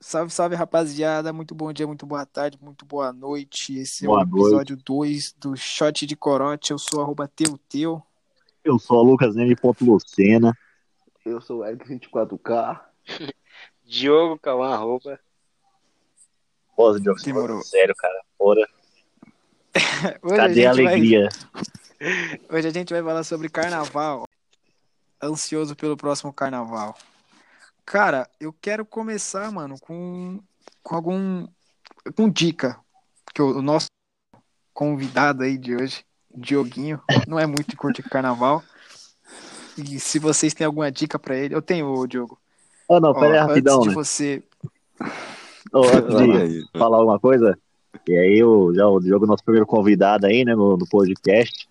Salve, salve, rapaziada. Muito bom dia, muito boa tarde, muito boa noite. Esse Boa é o episódio 2 do Shot de Corote. Eu sou arroba Teuteu. Eu sou o Lucas Neme ponto Lucena. Eu sou o Eric 24K. Diogo Cauã roupa. Pô, Diogo, você Demorou. falando sério, cara. Hoje cadê a vai- alegria? Hoje a gente vai falar sobre carnaval. Ansioso pelo próximo carnaval. Cara, eu quero começar, mano, com, com algum. com dica. Que o, o nosso convidado aí de hoje, Dioguinho, não é muito de curtir carnaval. E se vocês têm alguma dica pra ele, eu tenho, ô, Diogo. Ô, não, Ó, pera aí rapidão, antes de né? você. Ô, antes de falar alguma coisa, e aí o, já o Diogo, nosso primeiro convidado aí, né, no, no podcast.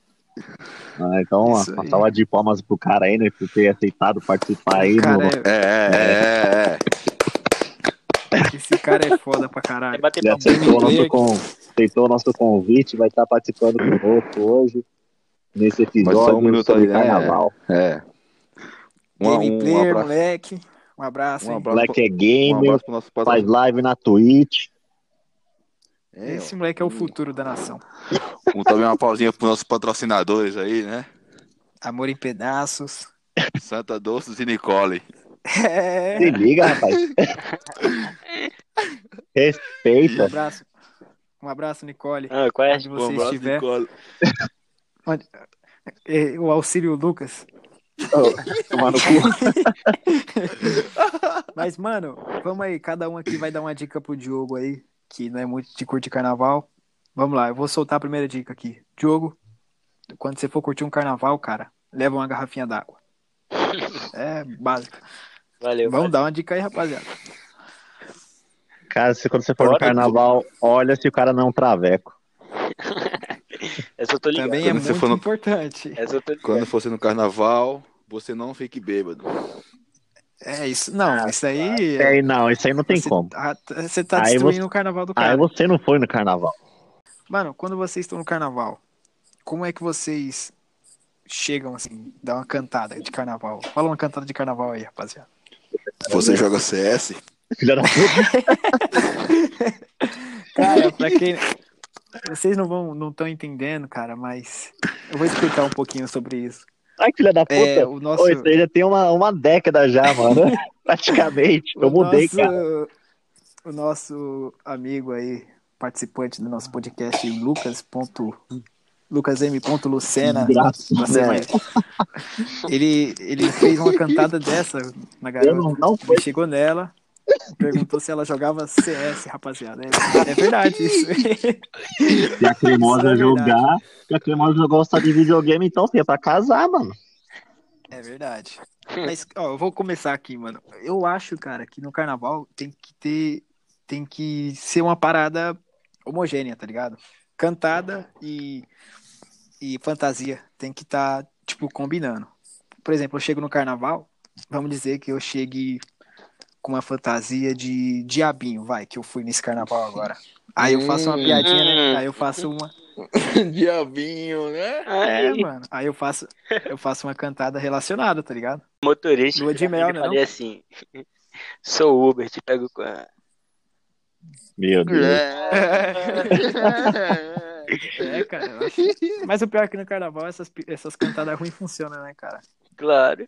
Ah, então, uma aí. salva de palmas pro cara aí, né, por ter aceitado participar aí. Cara, no, é- É, é, é. esse cara é foda pra caralho. ele aceitou nosso, con, aceitou o nosso convite, vai estar participando conosco hoje, nesse episódio um minuto sobre aí, né? carnaval. É. Um, um, Gameplay, abraço, moleque. Um abraço, um abraço, Moleque é um gamer, nosso faz live na Twitch. É, Esse moleque é o futuro da nação. ó. um, também uma pausinha pros nossos patrocinadores aí, né? Amor em pedaços. Santa Doces e Nicole. É. Se liga, rapaz. Um Respeita. abraço. Um abraço, Nicole. Ah, qual é? Onde Um você abraço, estiver. Nicole. Onde- É, O auxílio Lucas. Tomar no cu. Mas, mano, vamos aí. Cada um aqui vai dar uma dica pro Diogo aí, que não é muito de curtir carnaval. Vamos lá, eu vou soltar a primeira dica aqui. Diogo, quando você for curtir um carnaval, cara, leva uma garrafinha d'água. É básico. Valeu. Vamos dar uma dica aí, rapaziada. Cara, se quando você for no Bora, carnaval, olha se o cara não é um traveco. Essa eu tô ligado. Também é Quando você muito no- importante. Essa eu tô ligado. Quando você no carnaval, você não fique bêbado. É isso. Não, isso aí. É, não, isso aí não tem você, como. ah, Você tá Aí destruindo você- o carnaval do Aí cara. você não foi no carnaval. Mano, quando vocês estão no carnaval, como é que vocês chegam assim, dá uma cantada de carnaval? Fala uma cantada de carnaval aí, rapaziada. Você joga CS? Filha da puta. Cara, pra quem. Vocês não vão, não estão entendendo, cara, mas eu vou explicar um pouquinho sobre isso. Ai, filha da puta. É, o nosso. Ô, isso aí já tem uma, uma década já, mano. Praticamente. Eu o mudei, nosso, cara. O nosso amigo aí, participante do nosso podcast, Lucas. ponto- LucasM.Lucena, mais- ele, ele fez uma cantada dessa na garota. Não, não foi. Ele chegou nela, perguntou se ela jogava CS, rapaziada. É, é verdade isso. Se a cremosa é jogar, se a cremosa gosta de videogame, então, filho, é pra casar, mano. É verdade. Mas, ó, eu vou começar aqui, mano. Eu acho, cara, que no carnaval tem que ter. Tem que ser uma parada homogênea, tá ligado? Cantada e, e fantasia. Tem que estar, tipo, combinando. Por exemplo, eu chego no carnaval, vamos dizer que eu chegue com uma fantasia de diabinho, vai, que eu fui nesse carnaval agora. Aí eu faço uma Hum. piadinha, né? Aí eu faço uma. Diabinho, né? É, Aí, mano. Aí eu faço, eu faço uma cantada relacionada, tá ligado? motorista. Lua de mel, né, falei assim: sou o Uber, te pego com a. Meu Deus. É, cara. eu acho- Mas o pior é que no carnaval essas, essas cantadas ruins funcionam, né, cara? Claro.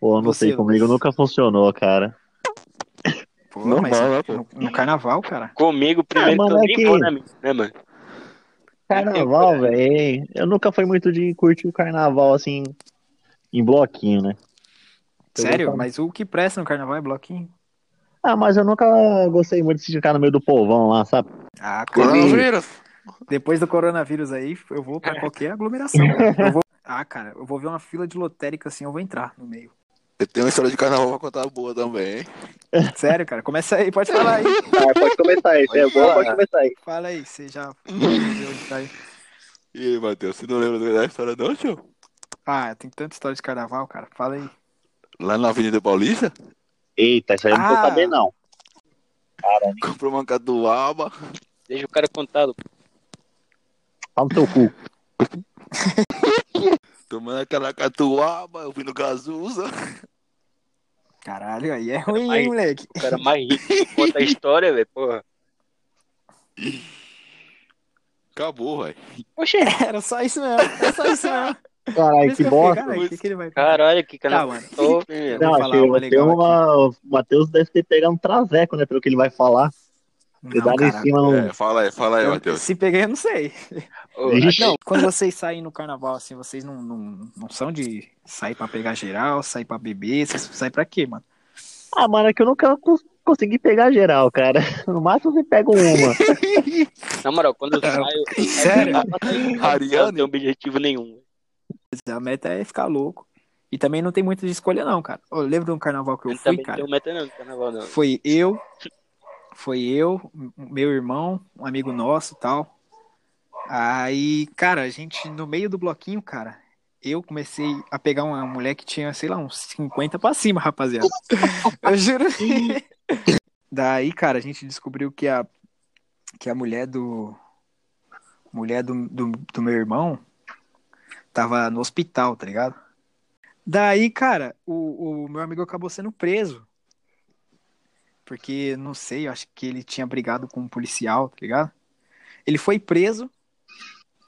Pô, não Você, sei, comigo Lucas? nunca funcionou, cara. Pô, Normal, mas né, pô? no, no carnaval, cara. Comigo, primeiro Ah, que eu mano, é que- né, mano? Carnaval, velho. Eu nunca fui muito de curtir o carnaval assim, em bloquinho, né? Eu Sério? gostava- Mas o que presta no carnaval é bloquinho? Ah, mas eu nunca gostei muito de ficar no meio do povão lá, sabe? Ah, cara. Coronavírus. Depois do coronavírus aí, eu vou pra qualquer aglomeração. Eu vou... Ah, cara, eu vou ver uma fila de lotérica assim, eu vou entrar no meio. Eu tenho uma história de carnaval pra contar boa também, hein? Sério, cara? Começa aí, pode falar aí. Ah, pode começar aí, é bom, pode começar aí. Fala aí, você já viu onde tá aí. E aí, Matheus, você não lembra da história não, tio? Ah, tem tanta história de carnaval, cara. Fala aí. Lá na Avenida Paulista, Eita, isso aí eu não tô Ah. sabendo, não. comprou uma catuaba. Deixa o cara contar, Lu. Fala no teu cu. Tomando aquela catuaba, no Gazuza. Caralho, aí é ruim, hein, moleque? O cara mais rico que conta a história, velho, porra. Acabou, velho. Oxê, Era só isso mesmo, era só isso mesmo. Caralho, que fiquei, bosta. Caralho, o que, que ele vai caralho, que Tá, cara mano. top, hein, meu. Não, falar que uma vai ter legal uma. O Matheus deve ter pegado um traveco, né? Pelo que ele vai falar. Cuidado em cara. cima. É, fala aí, fala aí, Eu- Matheus. se peguei, eu não sei. Não, quando vocês saem no carnaval, assim, vocês não, não, não são de sair pra pegar geral, sair pra beber, vocês saem pra quê, mano? Ah, mano, é que eu nunca cons- consegui pegar geral, cara. No máximo você pega uma. Na moral, quando eu É, saio. sério? eu Não tenho objetivo nenhum. A meta é ficar louco. E também não tem muito de escolha, não, cara. Eu lembro de um carnaval que eu Eu fui, também não cara. tenho meta não no carnaval, não. Foi eu, foi eu, meu irmão, um amigo nosso tal. Aí, cara, a gente, no meio do bloquinho, cara, eu comecei a pegar uma mulher que tinha, sei lá, uns 50 pra cima, rapaziada. Eu juro. Daí, cara, a gente descobriu que a, que a mulher do. Mulher do, do, do meu irmão tava no hospital, tá ligado? Daí, cara, o, o meu amigo acabou sendo preso. Porque, não sei, eu acho que ele tinha brigado com um policial, tá ligado? Ele foi preso,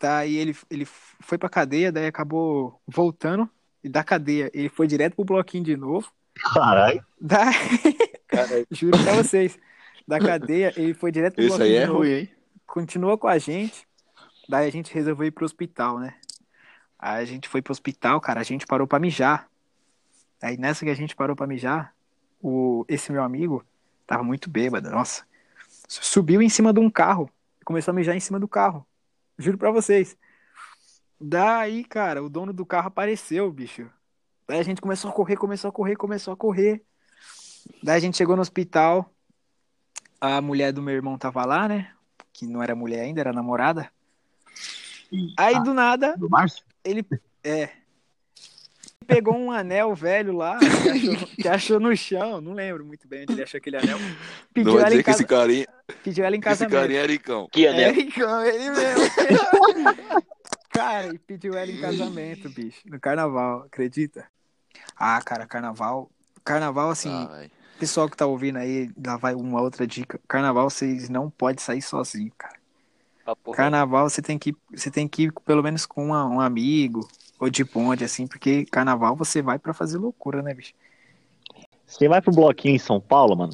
daí ele, ele foi pra cadeia, daí acabou voltando, e da cadeia ele foi direto pro bloquinho de novo. Caralho. Daí, Cara, juro pra vocês, da cadeia ele foi direto pro Isso bloquinho aí é de novo, ruim, hein? continuou com a gente, daí a gente resolveu ir pro hospital, né? Aí a gente foi pro hospital, cara, a gente parou pra mijar. Aí nessa que a gente parou pra mijar, o, esse meu amigo tava muito bêbado, nossa. Subiu em cima de um carro e começou a mijar em cima do carro. Juro pra vocês. Daí, cara, o dono do carro apareceu, bicho. Daí a gente começou a correr, começou a correr, começou a correr. Daí a gente chegou no hospital. A mulher do meu irmão tava lá, né? Que não era mulher ainda, era namorada. Aí do nada, Do Márcio? ele é pegou um anel velho lá que achou, que achou no chão, não lembro muito bem onde ele achou aquele anel. Pediu ela, em casa, carinha, pediu ela em que esse casamento. carinha é Ericão. que É, anel? Ericão, ele mesmo. Cara, e pediu ela em casamento, bicho, no carnaval, acredita? Ah, cara, carnaval. Carnaval, assim, Ah, pessoal que tá ouvindo aí, lá vai uma outra dica. Carnaval, vocês não podem sair sozinho, cara. Ah. Carnaval você tem que ir, você tem que ir pelo menos com uma- um amigo ou de ponte assim, porque carnaval você vai pra fazer loucura, né, bicho? Você vai pro bloquinho em São Paulo, mano?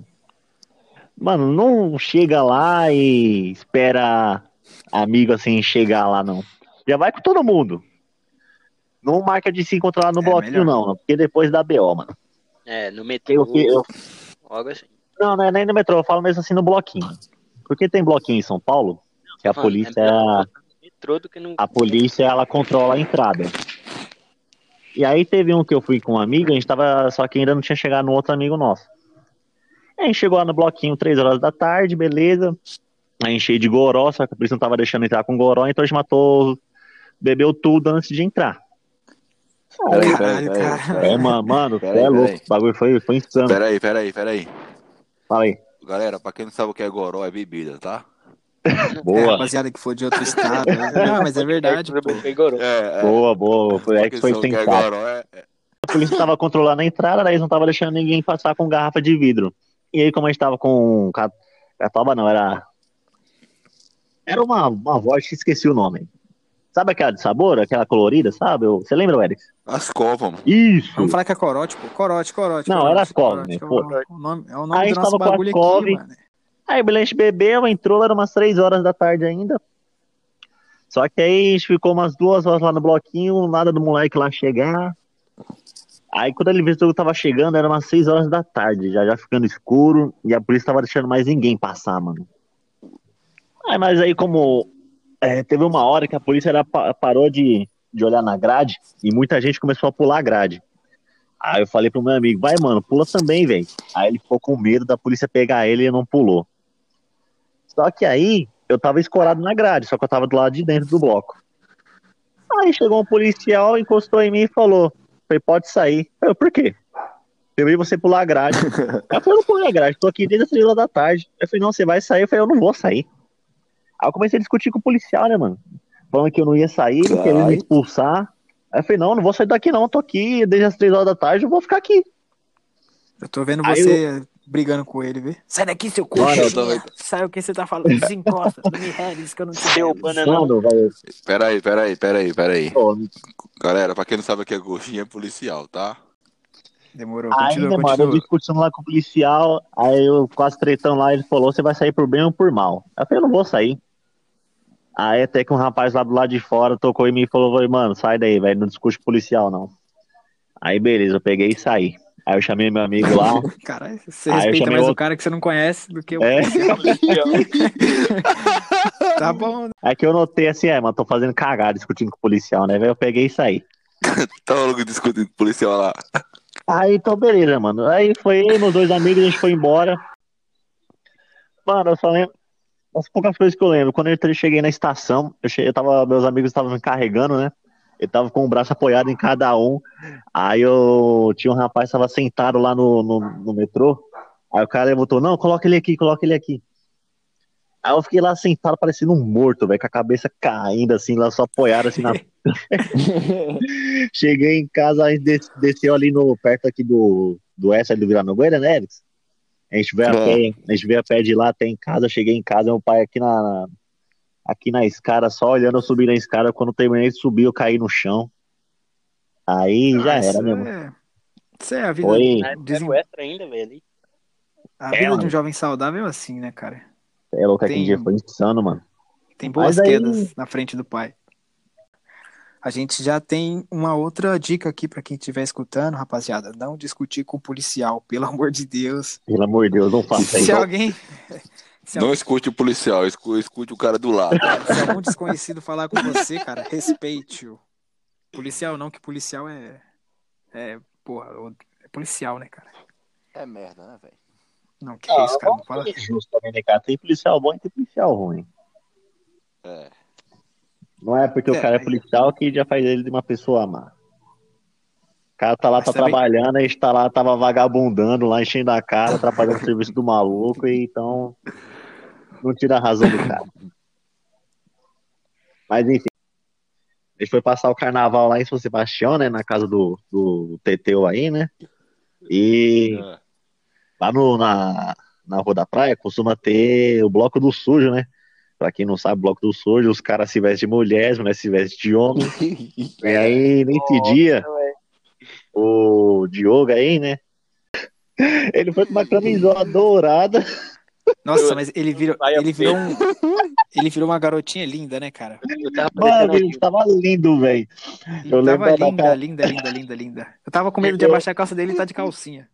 Mano, não chega lá e espera amigo assim chegar lá, não. Já vai com todo mundo. Não marca de se encontrar lá no É, bloquinho, melhor. não, porque depois dá BO, mano. É, no metrô. Eu, eu, assim. não, não é nem no metrô, eu falo mesmo assim no bloquinho. Porque tem bloquinho em São Paulo, que a Mano, polícia. é no metrô do que no. a polícia ela controla a entrada. E aí teve um que eu fui com um amigo, a gente tava, só que ainda não tinha chegado no outro amigo nosso. Aí a gente chegou lá no bloquinho 3 horas da tarde, beleza. Aí enchei de goró, só que a polícia não tava deixando entrar com goró, então a gente matou, bebeu tudo antes de entrar. Peraí, peraí, peraí, É, mano, mano, Pera aí, é louco, o bagulho foi, foi insano. Pera aí, pera aí, pera aí. Fala aí. Galera, pra quem não sabe o que é goró, é bebida, tá? É, Boa, rapaziada que for de outro estado. né? Não, mas é verdade. É, é. boa, boa. Foi, é quem que foi sabe o que é é, é. a polícia tava controlando a entrada, daí eles não tava deixando ninguém passar com garrafa de vidro. E aí, como a gente tava com ca- catoba, não, era. Era uma, uma voz que esqueci o nome. Sabe aquela de sabor, aquela colorida, sabe? Você lembra, Eric? As copas, mano. Isso! Vamos falar que é corote, pô. Corote, corote. Não, corote, era Ascov, corote, né? é o, nome, é o nome Aí do nosso bagulho aqui, mano. Aí a gente bebeu, entrou, era umas 3 horas da tarde ainda. Só que aí a gente ficou umas duas horas lá no bloquinho, nada do moleque lá chegar. Aí quando ele viu que eu tava chegando, era umas 6 horas da tarde, já, já ficando escuro, e a polícia tava deixando mais ninguém passar, mano. Aí, mas aí como é, teve uma hora que a polícia era, pa- parou de, de olhar na grade, e muita gente começou a pular a grade. Aí eu falei pro meu amigo, vai mano, pula também, velho. Aí ele ficou com medo da polícia pegar ele e não pulou. Só que aí eu tava escorado na grade, só que eu tava do lado de dentro do bloco. Aí chegou um policial, encostou em mim e falou: Falei, pode sair. Eu, por quê? Eu vi você pular a grade. Aí eu falei, eu não pulei a grade, tô aqui desde as três horas da tarde. Eu falei, não, você vai sair. Eu falei, eu não vou sair. Aí eu comecei a discutir com o policial, né, mano? falando que eu não ia sair, Caralho. querendo me expulsar. Aí eu falei, não, não vou sair daqui não, tô aqui desde as três horas da tarde, eu vou ficar aqui. Eu tô vendo Aí você brigando com ele, vê? Sai daqui, seu coxinha. Sai o que você tá falando. Desencosta. Não me redes que eu não te Seu Peraí, peraí, peraí, peraí. Galera, pra quem não sabe o que é coxinha, é policial, tá? Demorou. Aí, Continua, né, mano, eu continua. discutindo lá com o policial, aí eu quase tretando lá, ele falou, você vai sair por bem ou por mal? Eu falei, eu não vou sair. Aí até que um rapaz lá do lado de fora tocou em mim e falou, "Vai, mano, sai daí, velho, não discute com policial, não. Aí beleza, eu peguei e saí. Aí eu chamei meu amigo lá, Caralho, você respeita chamei mais o outro- cara que você não conhece do que o É. Tá bom, né? aí que eu notei assim, é, mano, tô fazendo cagada discutindo com o policial, né, eu peguei e saí. Tá maluco discutindo com o policial lá. Aí, então, beleza, mano. Aí foi eu meus dois amigos, a gente foi embora. Mano, eu só lembro. As poucas coisas que eu lembro. Quando eu cheguei na estação, eu, cheguei, eu tava, meus amigos estavam me carregando, né? Eu tava com o braço apoiado em cada um. Aí eu tinha um rapaz que tava sentado lá no, no, no metrô. Aí o cara levantou, não, coloca ele aqui, coloca ele aqui. Aí eu fiquei lá sentado, parecendo um morto, velho, com a cabeça caindo, assim, lá só apoiado, assim, na Cheguei em casa, a gente des- desceu ali no, perto aqui do, do S ali do Vila Nogueira, né, Alex? A gente veio a pé, a gente veio a pé de lá até em casa, cheguei em casa, meu pai aqui na, aqui na escada, só olhando eu subir na escada, quando terminei de subir, eu caí no chão. Aí já Ah, era isso mesmo. é- Isso é a vida, Foi. Era o extra ainda, velho. a É, vida de um jovem saudável é assim, né, cara? É louco, aquele Tem- dia foi insano, mano. Tem boas Mas aí- quedas na frente do pai. A gente já tem uma outra dica aqui pra quem estiver escutando, rapaziada. Não discutir com o policial, pelo amor de Deus. Pelo amor de Deus, não faça Se isso. alguém. Se, Não escute o policial, escu- escute o cara do lado. se algum desconhecido falar com você, cara, respeite-o. Policial não, que policial é. É. Porra, é policial, né, cara? É merda, né, velho? Não, que isso, cara? Não fala. É justo também, né, cara? Tem policial bom e tem policial ruim. É. Não é porque É, o cara é policial que já faz ele de uma pessoa má. O cara tá lá, Mas tá também- trabalhando, a gente tá lá, tava vagabundando lá, enchendo a cara, atrapalhando o serviço do maluco, e então não tira a razão do cara. Mas enfim. A gente foi passar o carnaval lá em São Sebastião, né? Na casa do, do Teteu aí, né? E É. lá no, na, na Rua da Praia costuma ter o Bloco do Sujo, né? Pra quem não sabe, Bloco do Sujo, os caras se vestem de mulher, as mulheres se vestem de homem. E aí, nesse dia, o Diogo aí, né? Ele foi com uma camisola dourada. Nossa, mas ele virou, ele virou um, ele virou uma garotinha linda, né, cara? Eu tava Mano, ele tava lindo, velho. Eu tava lembro da linda, linda, linda, linda, linda. Eu tava com medo de abaixar a calça dele e tá de calcinha.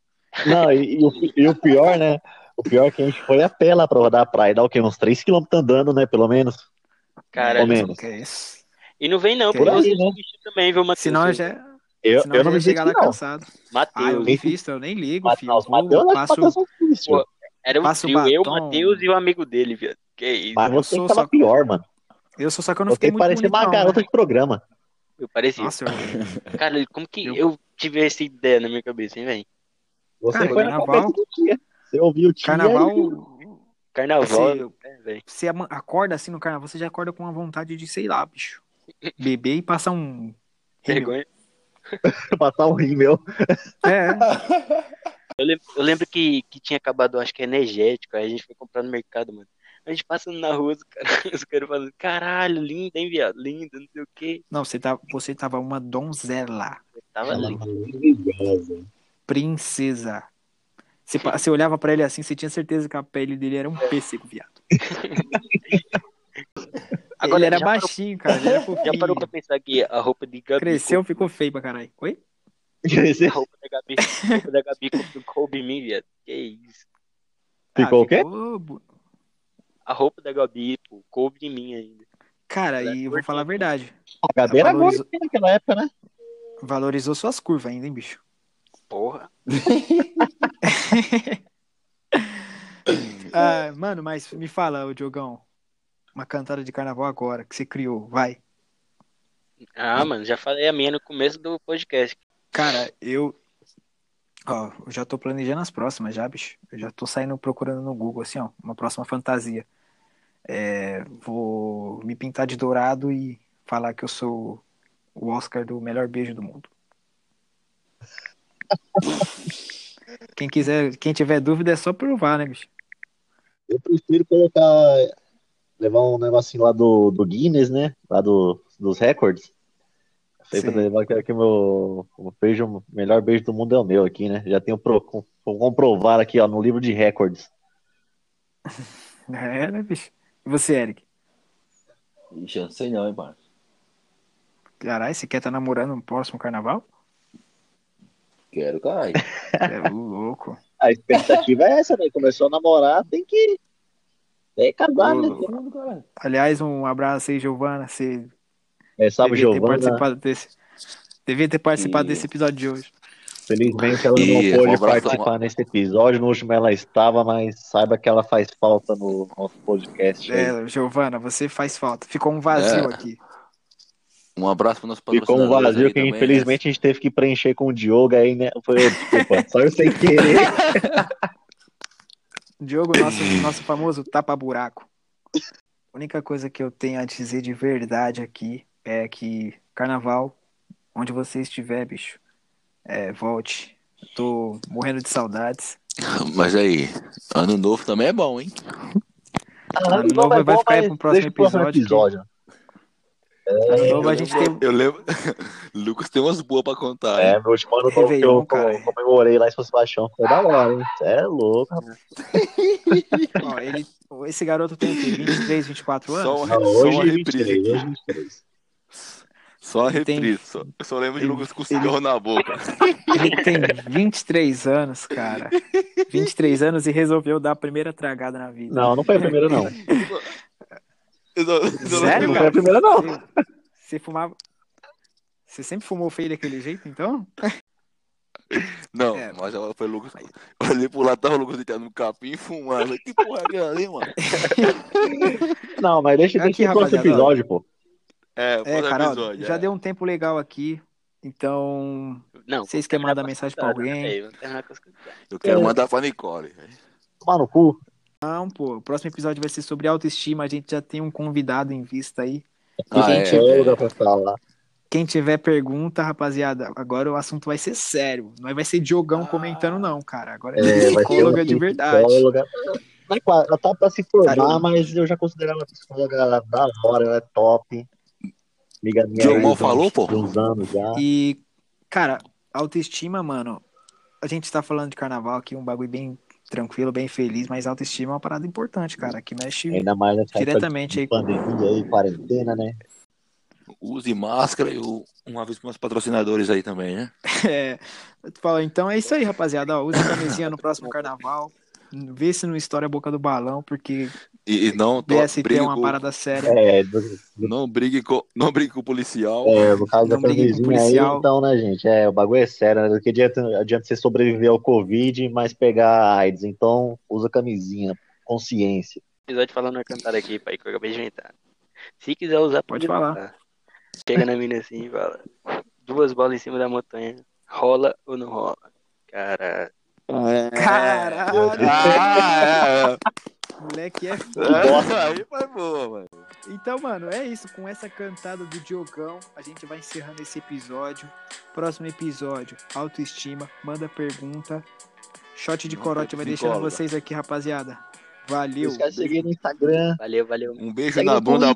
Não, e, e o, e o pior, né? O pior é que a gente foi a pé lá pra rodar a praia. Dá o quê? Uns 3km andando, né? Pelo menos. Cara, Ou menos. Que é isso? e não vem não, Que porque aí, você né? também, viu, Matheus? Senão eu já, Eu, senão eu não já me ia chegar lá não. cansado. Ah, eu Matheus. nem visto, eu nem ligo, filho. Eu vou, Matheus, passo, Matheus é difícil. Pô, Era um Passa o trio, eu, batom. Matheus e o amigo dele, viado. Que isso, Mas eu você sou tava só- pior, mano. eu sou só que eu não Você fiquei muito parecia uma não, garota né? de programa. eu parecia. Nossa, eu... Cara, como que Eu- eu... tive essa ideia na minha cabeça, hein, velho? Você Cara, foi na carnaval-. Você ouviu o tia. carnaval, Carnaval, Você- velho? você acorda assim no carnaval, você já acorda com uma vontade de, sei lá, bicho, beber e passar um... Vergonha. passar um rímel. É, Eu lembro, eu lembro que, que tinha acabado, acho que energético, aí a gente foi comprar no mercado, mano. A gente passando na rua, os caras os caras falando, caralho, linda, hein, viado? Linda, não sei o quê. não, você, tá, você tava uma donzela, Tava lindo. princesa. Você, você olhava pra ele assim, você tinha certeza que a pele dele era um pêssego, viado. Agora, ele era já parou- baixinho, cara, ele era fofinho. Já parou pra pensar que a roupa de Gabi. Cresceu, ficou feio pra caralho. Oi? A roupa da Gabi, a roupa da Gabi coube- em mim, viado. Que isso. Ficou o quê? Ah, ficou A roupa da Gabi, pô, coube em mim ainda. Cara, e eu vou falar a verdade. A Gabi era Valorizou- gorda naquela época, né? Valorizou suas curvas ainda, hein, bicho? Porra. Ah, mano, mas me fala, ô Diogão. Uma cantada de carnaval agora que você criou, vai. Ah, mano, já falei a minha no começo do podcast. Cara, eu. Ó, eu já tô planejando as próximas já, bicho. Eu já tô saindo procurando no Google, assim, ó, uma próxima fantasia. É, vou me pintar de dourado e falar que eu sou o Oscar do melhor beijo do mundo. Quem quiser, quem tiver dúvida é só provar, né, bicho? Eu prefiro colocar, levar um negocinho lá do, do Guinness, né? Lá do, dos recordes. Sei Sim. levar que, que meu o beijo, o melhor beijo do mundo é o meu aqui, né? Já tenho pro, com- vou comprovar aqui, ó, no livro de recordes. É, né, bicho? E você, Eric? Ixi, eu não sei não, hein, mano. Caralho, você quer estar namorando no próximo carnaval? Quero, caralho. É louco. A expectativa é essa, né? Começou a namorar, tem que, tem que casar, né? Aliás, um abraço aí, Giovana. Você É, salve, devia ter Giovana. participado desse. Devia ter participado E- desse episódio de hoje. Felizmente ela E não pôde participar nesse episódio. No último ela estava, mas saiba que ela faz falta no nosso podcast. aí. É, Giovana, você faz falta. Ficou um vazio É. aqui. Um abraço para nossos Ficou um vazio que também, né? infelizmente a gente teve que preencher com o Diogo aí, né? Foi, desculpa, só eu sem querer. Diogo, nosso, nosso famoso tapa-buraco. A única coisa que eu tenho a dizer de verdade aqui é que carnaval, onde você estiver, bicho, é, volte. Tô morrendo de saudades. Mas aí, ano novo também é bom, hein? Ano novo vai ficar aí pro próximo episódio. Ano novo a gente tem. Eu lembro. Lucas tem umas boas pra contar. É, meu último ano que Réveillon, eu cara. comemorei lá em São Sebastião. Foi da hora, hein? Cê é louco, rapaz. Ó, ele, esse garoto tem o quê? 23, 24 anos? Só um- Não, Só hoje uma 23, reprise hoje 23. Só tem-. Só, eu só lembro de Lucas com cigarro na boca. Ele tem 23 anos, cara. 23 anos e resolveu dar a primeira tragada na vida. Não, não foi a primeira, não. Eu não- eu não Sério. Não foi a primeira, não. Você, você fumava. Você sempre fumou feio daquele jeito, então? Não, É. mas ela foi Lucas. Eu olhei pro lado, tava o Lucas deitado no capim fumando. Que porra é ali, mano? Não, mas deixa, Aqui, deixa pro próximo episódio, pô. É, É, foi cara, ó, episódio. já é. deu um tempo legal aqui. Então, Não, Vocês querem mandar mensagem pra alguém? né, cantadas. Eu quero É. mandar pra Nicole. Tomar no cu. não, pô. O próximo episódio vai ser sobre autoestima. A gente já tem um convidado em vista aí. Ah, quem é, tiver- falar. Quem tiver pergunta, rapaziada, agora o assunto vai ser sério. Não vai ser Diogão comentando, não, cara. Agora é, É, psicóloga de verdade. psicóloga. Não é quase- Ela tá pra se formar, Cara, eu- mas eu já considero ela psicóloga da hora, ela é top. Amiga minha. Diogo aí, mal de uns- falou, pô? uns anos já. E, cara, autoestima, mano. A gente tá falando de carnaval aqui, um bagulho bem tranquilo, bem feliz, mas autoestima é uma parada importante, cara, que mexe Ainda mais diretamente aí. pandemia aí, quarentena, né? Use máscara e o- uma vez para os patrocinadores aí também, né? É, eu te falo, então é isso aí, rapaziada. Ó, use camisinha no próximo carnaval. Vê se não estoura a boca do balão, porque E, e não to- BST brigue é uma com- parada séria. É, do- não brigue com não brigue com o policial. é, no caso da Não brigue com camisinha aí, policial. então, né, gente? É, o bagulho é sério, né? Porque adianta, adianta você sobreviver ao Covid, mas pegar a AIDS. Então, usa camisinha, consciência. Episódio falando uma cantada aqui, pai, que eu acabei de inventar. Se quiser usar, Pode falar. usar. Chega na mina assim e fala: duas bolas em cima da montanha, rola ou não rola? Cara, Caralho, Ah, moleque é é. foda. Aí foi boa, mano. Então, mano, é isso. Com essa cantada do Diogão, a gente vai encerrando esse episódio. Próximo episódio, autoestima. Manda pergunta. Shot de corote vai deixando vocês aqui, rapaziada. Valeu. Caras cheguei no Instagram. valeu, valeu. Um beijo Segue na bunda